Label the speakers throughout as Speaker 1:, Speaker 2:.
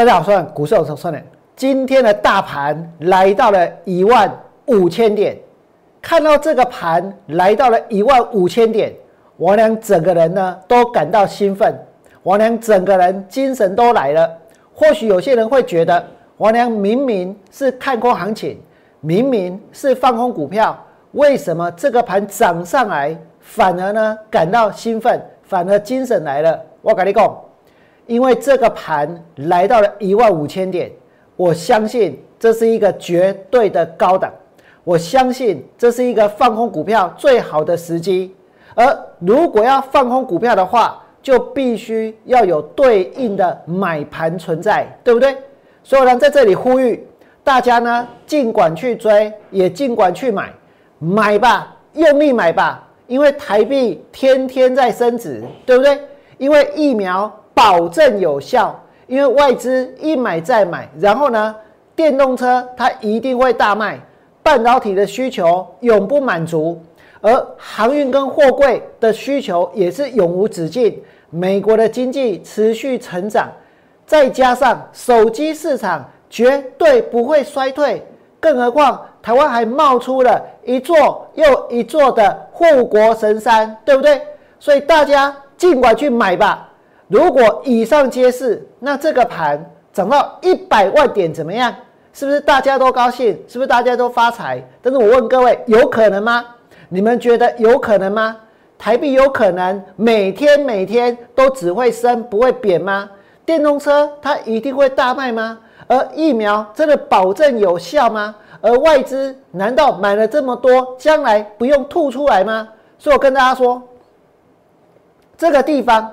Speaker 1: 大家好，我是股市有算的。今天的大盘来到了一万五千点，看到这个盘来到了一万五千点，王良整个人呢都感到兴奋，王良整个人精神都来了。或许有些人会觉得，王良明明是看空行情，明明是放空股票，为什么这个盘涨上来，反而呢感到兴奋，反而精神来了？我跟你讲。因为这个盘来到了一万五千点，我相信这是一个绝对的高档，我相信这是一个放空股票最好的时机。而如果要放空股票的话，就必须要有对应的买盘存在，对不对？所以呢，在这里呼吁大家呢，尽管去追，也尽管去买，买吧，用力买吧，因为台币天天在升值，对不对？因为疫苗。保证有效，因为外资一买再买，然后呢，电动车它一定会大卖，半导体的需求永不满足，而航运跟货柜的需求也是永无止境。美国的经济持续成长，再加上手机市场绝对不会衰退，更何况台湾还冒出了一座又一座的护国神山，对不对？所以大家尽管去买吧。如果以上皆是，那这个盘涨到一百万点怎么样？是不是大家都高兴？是不是大家都发财？但是我问各位，有可能吗？你们觉得有可能吗？台币有可能每天每天都只会升不会贬吗？电动车它一定会大卖吗？而疫苗真的保证有效吗？而外资难道买了这么多，将来不用吐出来吗？所以我跟大家说，这个地方。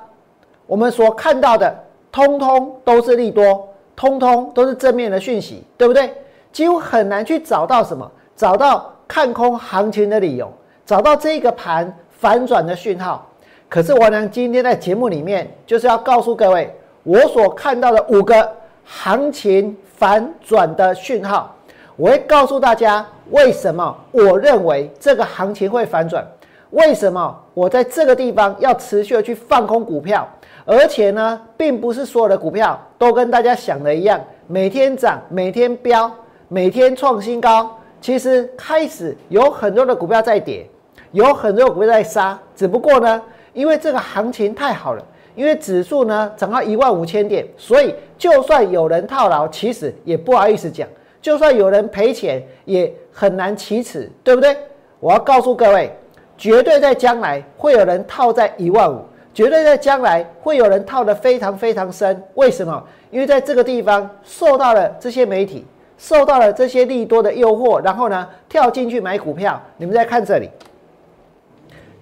Speaker 1: 我们所看到的，通通都是利多，通通都是正面的讯息，对不对？几乎很难去找到什么，找到看空行情的理由，找到这个盘反转的讯号。可是我呢，今天在节目里面就是要告诉各位，我所看到的五个行情反转的讯号，我会告诉大家为什么我认为这个行情会反转，为什么我在这个地方要持续的去放空股票。而且呢，并不是所有的股票都跟大家想的一样，每天涨、每天飙、每天创新高。其实开始有很多的股票在跌，有很多股票在杀。只不过呢，因为这个行情太好了，因为指数呢涨到一万五千点，所以就算有人套牢，其实也不好意思讲；就算有人赔钱，也很难启齿，对不对？我要告诉各位，绝对在将来会有人套在一万五。绝对在将来会有人套得非常非常深，为什么？因为在这个地方受到了这些媒体，受到了这些利多的诱惑，然后呢跳进去买股票。你们再看这里，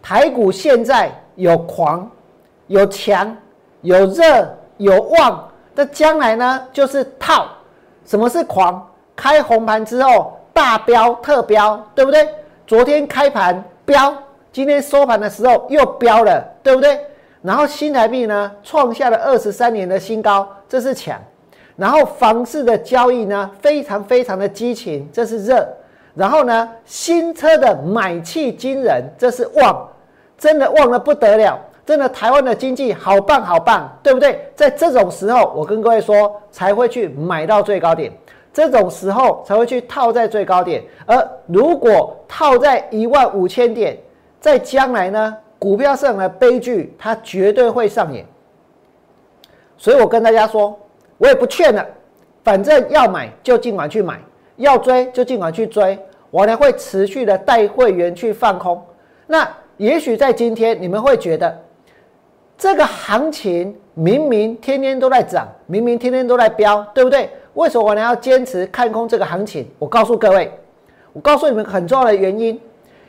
Speaker 1: 台股现在有狂，有强，有热，有旺。那将来呢就是套。什么是狂？开红盘之后大飙特飙，对不对？昨天开盘飙，今天收盘的时候又飙了，对不对？然后新台币呢创下了二十三年的新高，这是强。然后房市的交易呢非常非常的激情，这是热。然后呢新车的买气惊人，这是旺，真的旺的不得了。真的台湾的经济好棒好棒，对不对？在这种时候，我跟各位说才会去买到最高点，这种时候才会去套在最高点。而如果套在一万五千点，在将来呢？股票市场的悲剧，它绝对会上演。所以我跟大家说，我也不劝了，反正要买就尽管去买，要追就尽管去追。我呢会持续的带会员去放空。那也许在今天你们会觉得，这个行情明明天天都在涨，明明天天都在飙，对不对？为什么我呢要坚持看空这个行情？我告诉各位，我告诉你们很重要的原因。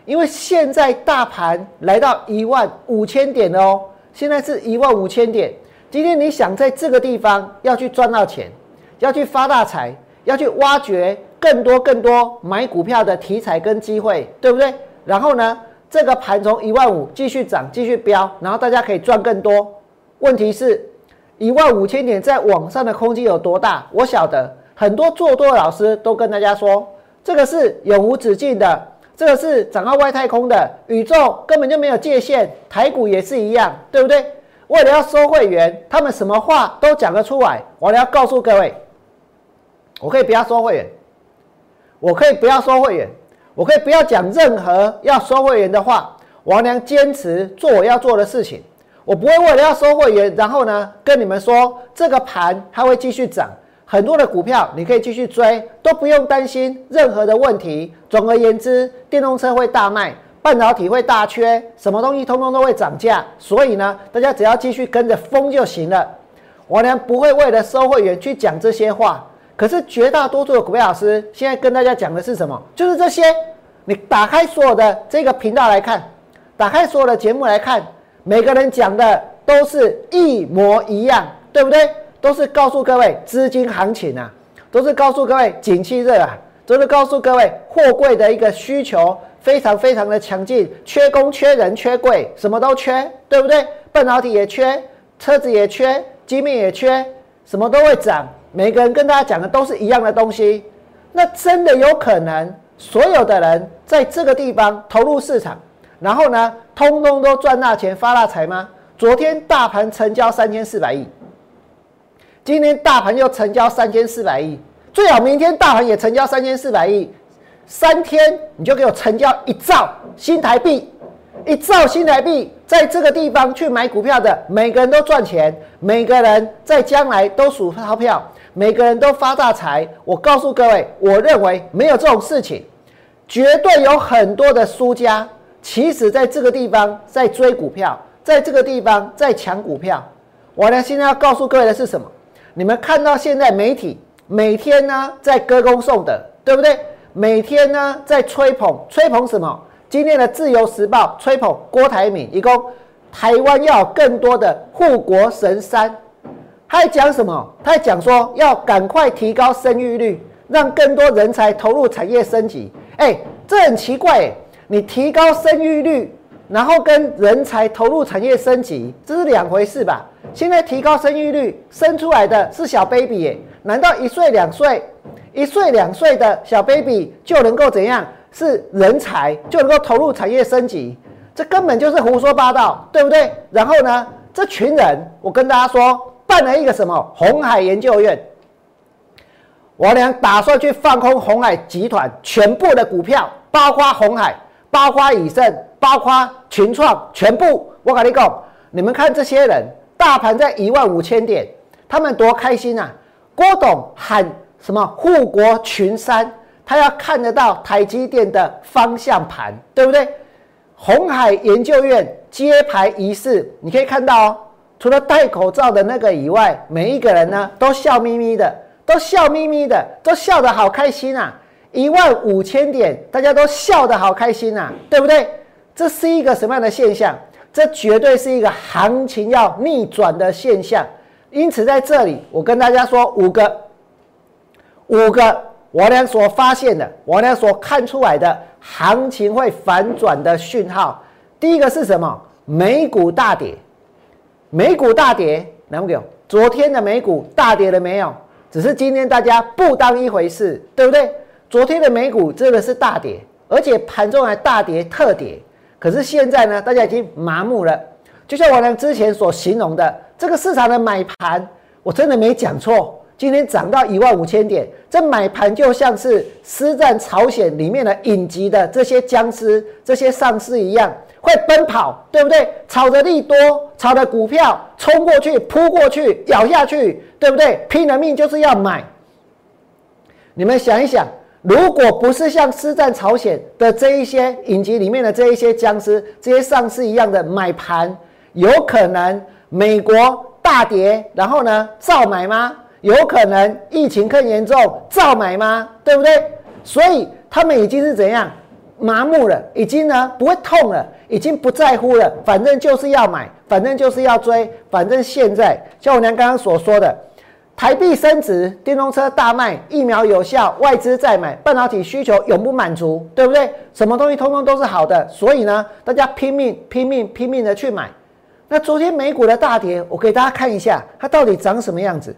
Speaker 1: 因为现在大盘来到一万五千点了哦，现在是一万五千点。今天你想在这个地方要去赚到钱，要去发大财，要去挖掘更多更多买股票的题材跟机会，对不对？然后呢，这个盘从一万五继续涨，继续飙，然后大家可以赚更多。问题是，一万五千点在网上的空间有多大？我晓得很多做多的老师都跟大家说，这个是永无止境的。这个是涨到外太空的宇宙，根本就没有界限。台股也是一样，对不对？为了要收会员，他们什么话都讲得出来。我要告诉各位，我可以不要收会员，我可以不要收会员，我可以不要讲任何要收会员的话。王良坚持做我要做的事情，我不会为了要收会员，然后呢跟你们说这个盘它会继续涨，很多的股票你可以继续追，都不用担心任何的问题。总而言之，电动车会大卖。半导体会大缺，什么东西通通都会涨价，所以呢，大家只要继续跟着风就行了。我呢不会为了收会员去讲这些话，可是绝大多数的股票老师现在跟大家讲的是什么？就是这些。你打开所有的这个频道来看，打开所有的节目来看，每个人讲的都是一模一样，对不对？都是告诉各位资金行情啊，都是告诉各位景气热啊，都是告诉各位货柜的一个需求。非常非常的强劲，缺工、缺人、缺柜，什么都缺，对不对？半导体也缺，车子也缺，机密也缺，什么都会涨。每个人跟大家讲的都是一样的东西，那真的有可能所有的人在这个地方投入市场，然后呢，通通都赚大钱、发大财吗？昨天大盘成交三千四百亿，今天大盘又成交三千四百亿，最好明天大盘也成交三千四百亿。三天你就给我成交一兆新台币，一兆新台币，在这个地方去买股票的每个人都赚钱，每个人在将来都数钞票，每个人都发大财。我告诉各位，我认为没有这种事情，绝对有很多的输家，其实在这个地方在追股票，在这个地方在抢股票。我呢现在要告诉各位的是什么？你们看到现在媒体每天呢在歌功颂德，对不对？每天呢在吹捧，吹捧什么？今天的《自由时报》吹捧郭台铭，一共台湾要有更多的护国神山。他还讲什么？他还讲说要赶快提高生育率，让更多人才投入产业升级。哎，这很奇怪哎，你提高生育率，然后跟人才投入产业升级，这是两回事吧？现在提高生育率，生出来的是小 baby 哎，难道一岁两岁？一岁两岁的小 baby 就能够怎样？是人才就能够投入产业升级？这根本就是胡说八道，对不对？然后呢，这群人，我跟大家说，办了一个什么红海研究院，我俩打算去放空红海集团全部的股票，包括红海，包括以盛，包括群创，全部。我跟你讲，你们看这些人，大盘在一万五千点，他们多开心啊！郭董喊。什么护国群山？他要看得到台积电的方向盘，对不对？红海研究院揭牌仪式，你可以看到哦。除了戴口罩的那个以外，每一个人呢都笑眯眯的，都笑眯眯的，都笑得好开心啊！一万五千点，大家都笑得好开心啊，对不对？这是一个什么样的现象？这绝对是一个行情要逆转的现象。因此，在这里我跟大家说五个。五个我俩所发现的，我俩所看出来的行情会反转的讯号，第一个是什么？美股大跌，美股大跌，难不有？昨天的美股大跌了没有？只是今天大家不当一回事，对不对？昨天的美股真的是大跌，而且盘中还大跌特跌。可是现在呢，大家已经麻木了。就像我俩之前所形容的，这个市场的买盘，我真的没讲错。今天涨到一万五千点，这买盘就像是《师战朝鲜》里面的影集的这些僵尸、这些丧尸一样，会奔跑，对不对？炒着利多，炒着股票冲过去、扑过去、咬下去，对不对？拼了命就是要买。你们想一想，如果不是像《师战朝鲜》的这一些影集里面的这一些僵尸、这些丧尸一样的买盘，有可能美国大跌，然后呢，照买吗？有可能疫情更严重，照买吗？对不对？所以他们已经是怎样麻木了，已经呢不会痛了，已经不在乎了。反正就是要买，反正就是要追，反正现在像我娘刚刚所说的，台币升值，电动车大卖，疫苗有效，外资再买，半导体需求永不满足，对不对？什么东西通通都是好的，所以呢，大家拼命拼命拼命的去买。那昨天美股的大跌，我给大家看一下，它到底长什么样子。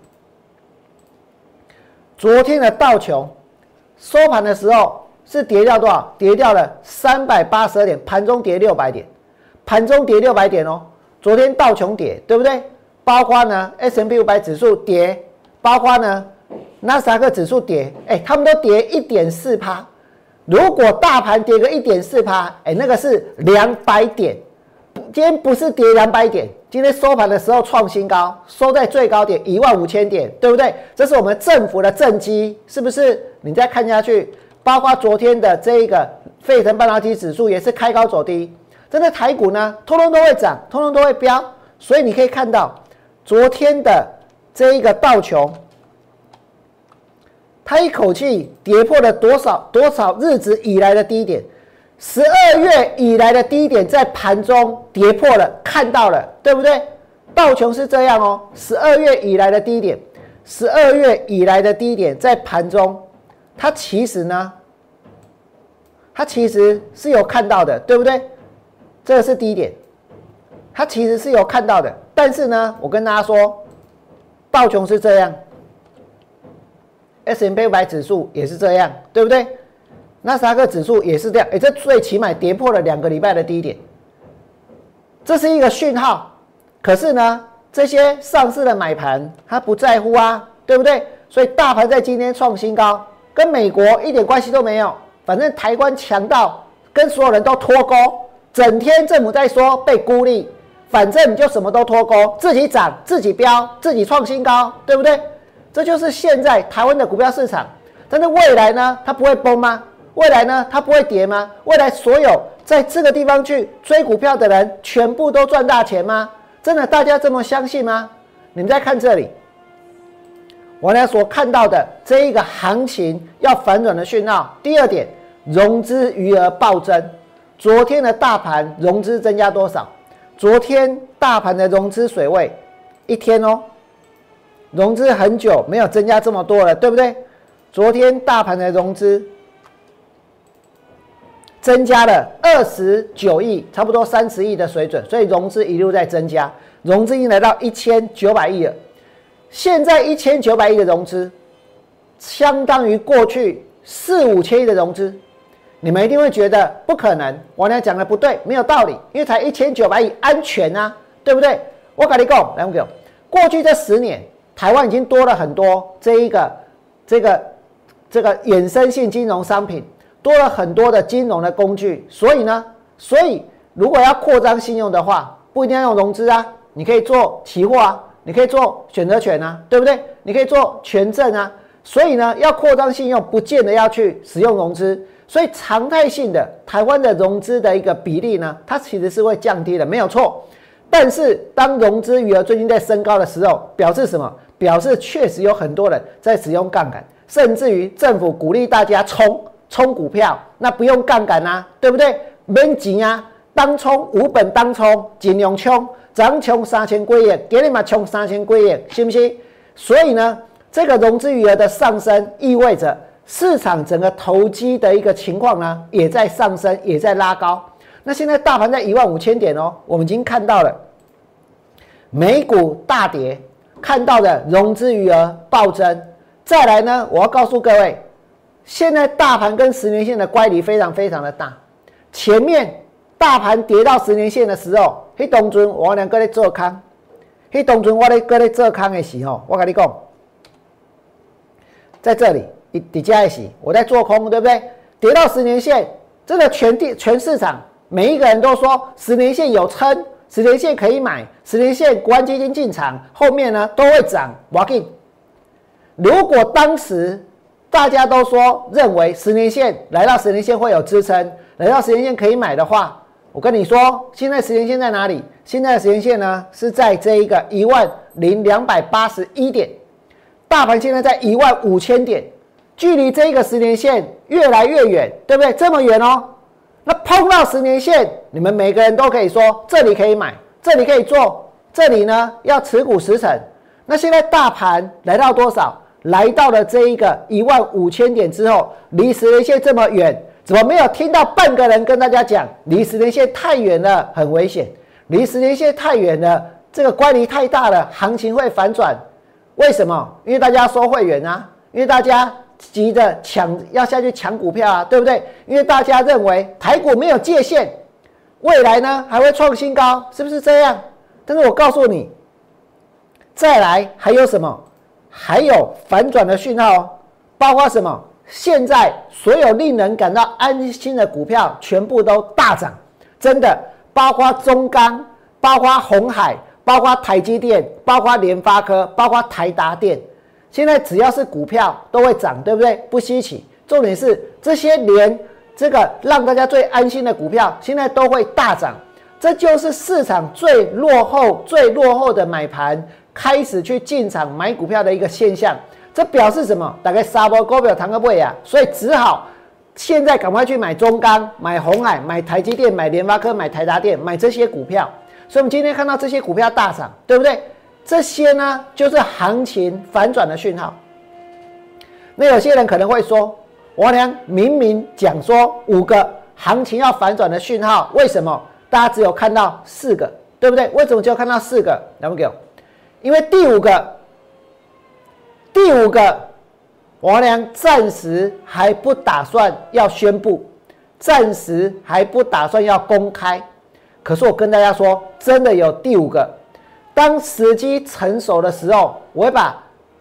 Speaker 1: 昨天的道琼收盘的时候是跌掉多少？跌掉了三百八十二点，盘中跌六百点，盘中跌六百点哦。昨天道琼跌，对不对？包括呢 S M P 五百指数跌，包括呢纳斯达克指数跌，哎，他们都跌一点四趴。如果大盘跌个一点四趴，哎，那个是两百点。今天不是跌两百点，今天收盘的时候创新高，收在最高点一万五千点，对不对？这是我们政府的政绩，是不是？你再看下去，包括昨天的这一个费城半导体指数也是开高走低，真的台股呢，通通都会涨，通通都会飙，所以你可以看到昨天的这一个道琼，它一口气跌破了多少多少日子以来的低点。十二月以来的低点在盘中跌破了，看到了，对不对？道琼是这样哦，十二月以来的低点，十二月以来的低点在盘中，它其实呢，它其实是有看到的，对不对？这是低点，它其实是有看到的，但是呢，我跟大家说，道琼是这样，S M P 五百指数也是这样，对不对？纳斯达克指数也是这样，哎，这最起码跌破了两个礼拜的低点，这是一个讯号。可是呢，这些上市的买盘他不在乎啊，对不对？所以大盘在今天创新高，跟美国一点关系都没有。反正台湾强到跟所有人都脱钩，整天政府在说被孤立，反正你就什么都脱钩，自己涨自己飙，自己创新高，对不对？这就是现在台湾的股票市场。但是未来呢，它不会崩吗？未来呢，它不会跌吗？未来所有在这个地方去追股票的人，全部都赚大钱吗？真的，大家这么相信吗？你们再看这里，我呢所看到的这一个行情要反转的讯号。第二点，融资余额暴增。昨天的大盘融资增加多少？昨天大盘的融资水位，一天哦，融资很久没有增加这么多了，对不对？昨天大盘的融资。增加了二十九亿，差不多三十亿的水准，所以融资一路在增加，融资已经来到一千九百亿了。现在一千九百亿的融资，相当于过去四五千亿的融资。你们一定会觉得不可能，我俩讲的不对，没有道理，因为才一千九百亿，安全啊，对不对？我跟你讲，来我讲，过去这十年，台湾已经多了很多这一个、这个、这个衍生性金融商品。多了很多的金融的工具，所以呢，所以如果要扩张信用的话，不一定要用融资啊，你可以做期货啊，你可以做选择权啊，对不对？你可以做权证啊，所以呢，要扩张信用，不见得要去使用融资，所以常态性的台湾的融资的一个比例呢，它其实是会降低的，没有错。但是当融资余额最近在升高的时候，表示什么？表示确实有很多人在使用杠杆，甚至于政府鼓励大家冲。冲股票那不用杠杆啊，对不对？免钱啊，当冲无本当冲，尽量冲，咱冲三千几亿，给你嘛冲三千几亿，信不信？所以呢，这个融资余额的上升，意味着市场整个投机的一个情况呢，也在上升，也在拉高。那现在大盘在一万五千点哦，我们已经看到了美股大跌，看到的融资余额暴增。再来呢，我要告诉各位。现在大盘跟十年线的乖离非常非常的大，前面大盘跌到十年线的时候，迄当中我两个在做空，迄当中我咧搁咧做空的时候，我跟你讲，在这里底底下一起，我在做空，对不对？跌到十年线，这个全地全市场每一个人都说十年线有撑，十年线可以买，十年线国安基金进场，后面呢都会涨。我给，如果当时。大家都说认为十年线来到十年线会有支撑，来到十年线可以买的话，我跟你说，现在十年线在哪里？现在的十年线呢是在这一个一万零两百八十一点，大盘现在在一万五千点，距离这个十年线越来越远，对不对？这么远哦，那碰到十年线，你们每个人都可以说这里可以买，这里可以做，这里呢要持股十成。那现在大盘来到多少？来到了这一个一万五千点之后，离十年线这么远，怎么没有听到半个人跟大家讲，离十年线太远了，很危险，离十年线太远了，这个乖离太大了，行情会反转。为什么？因为大家收会员啊，因为大家急着抢要下去抢股票啊，对不对？因为大家认为台股没有界限，未来呢还会创新高，是不是这样？但是我告诉你，再来还有什么？还有反转的讯号哦，包括什么？现在所有令人感到安心的股票全部都大涨，真的，包括中钢，包括红海，包括台积电，包括联发科，包括台达电。现在只要是股票都会涨，对不对？不稀奇。重点是这些连这个让大家最安心的股票，现在都会大涨。这就是市场最落后、最落后的买盘开始去进场买股票的一个现象。这表示什么？大概沙波股票谈个位啊，所以只好现在赶快去买中钢、买红海、买台积电、买联发科、买台达电、买这些股票。所以，我们今天看到这些股票大涨，对不对？这些呢，就是行情反转的讯号。那有些人可能会说：“王良明明讲说五个行情要反转的讯号，为什么大家只有看到四个？对不对？为什么只有看到四个？两位给我，因为第五个。”第五个，王良暂时还不打算要宣布，暂时还不打算要公开。可是我跟大家说，真的有第五个。当时机成熟的时候，我会把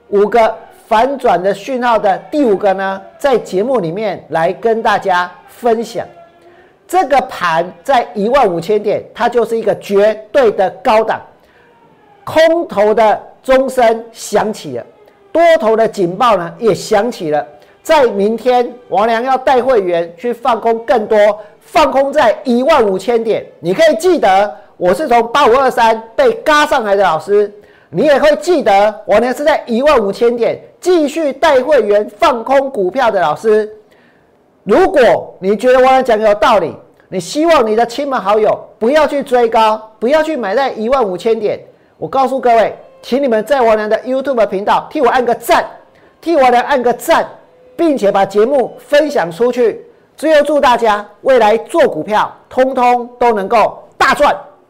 Speaker 1: 五个反转的讯号的第五个呢，在节目里面来跟大家分享。这个盘在一万五千点，它就是一个绝对的高档，空头的钟声响起了。多头的警报呢也响起了，在明天王良要带会员去放空更多，放空在一万五千点。你可以记得我是从八五二三被嘎上来的老师，你也会记得我呢是在一万五千点继续带会员放空股票的老师。如果你觉得我讲有道理，你希望你的亲朋好友不要去追高，不要去买在一万五千点，我告诉各位。请你们在王良的 YouTube 频道替我按个赞，替王良按个赞，并且把节目分享出去。最后祝大家未来做股票，通通都能够大赚。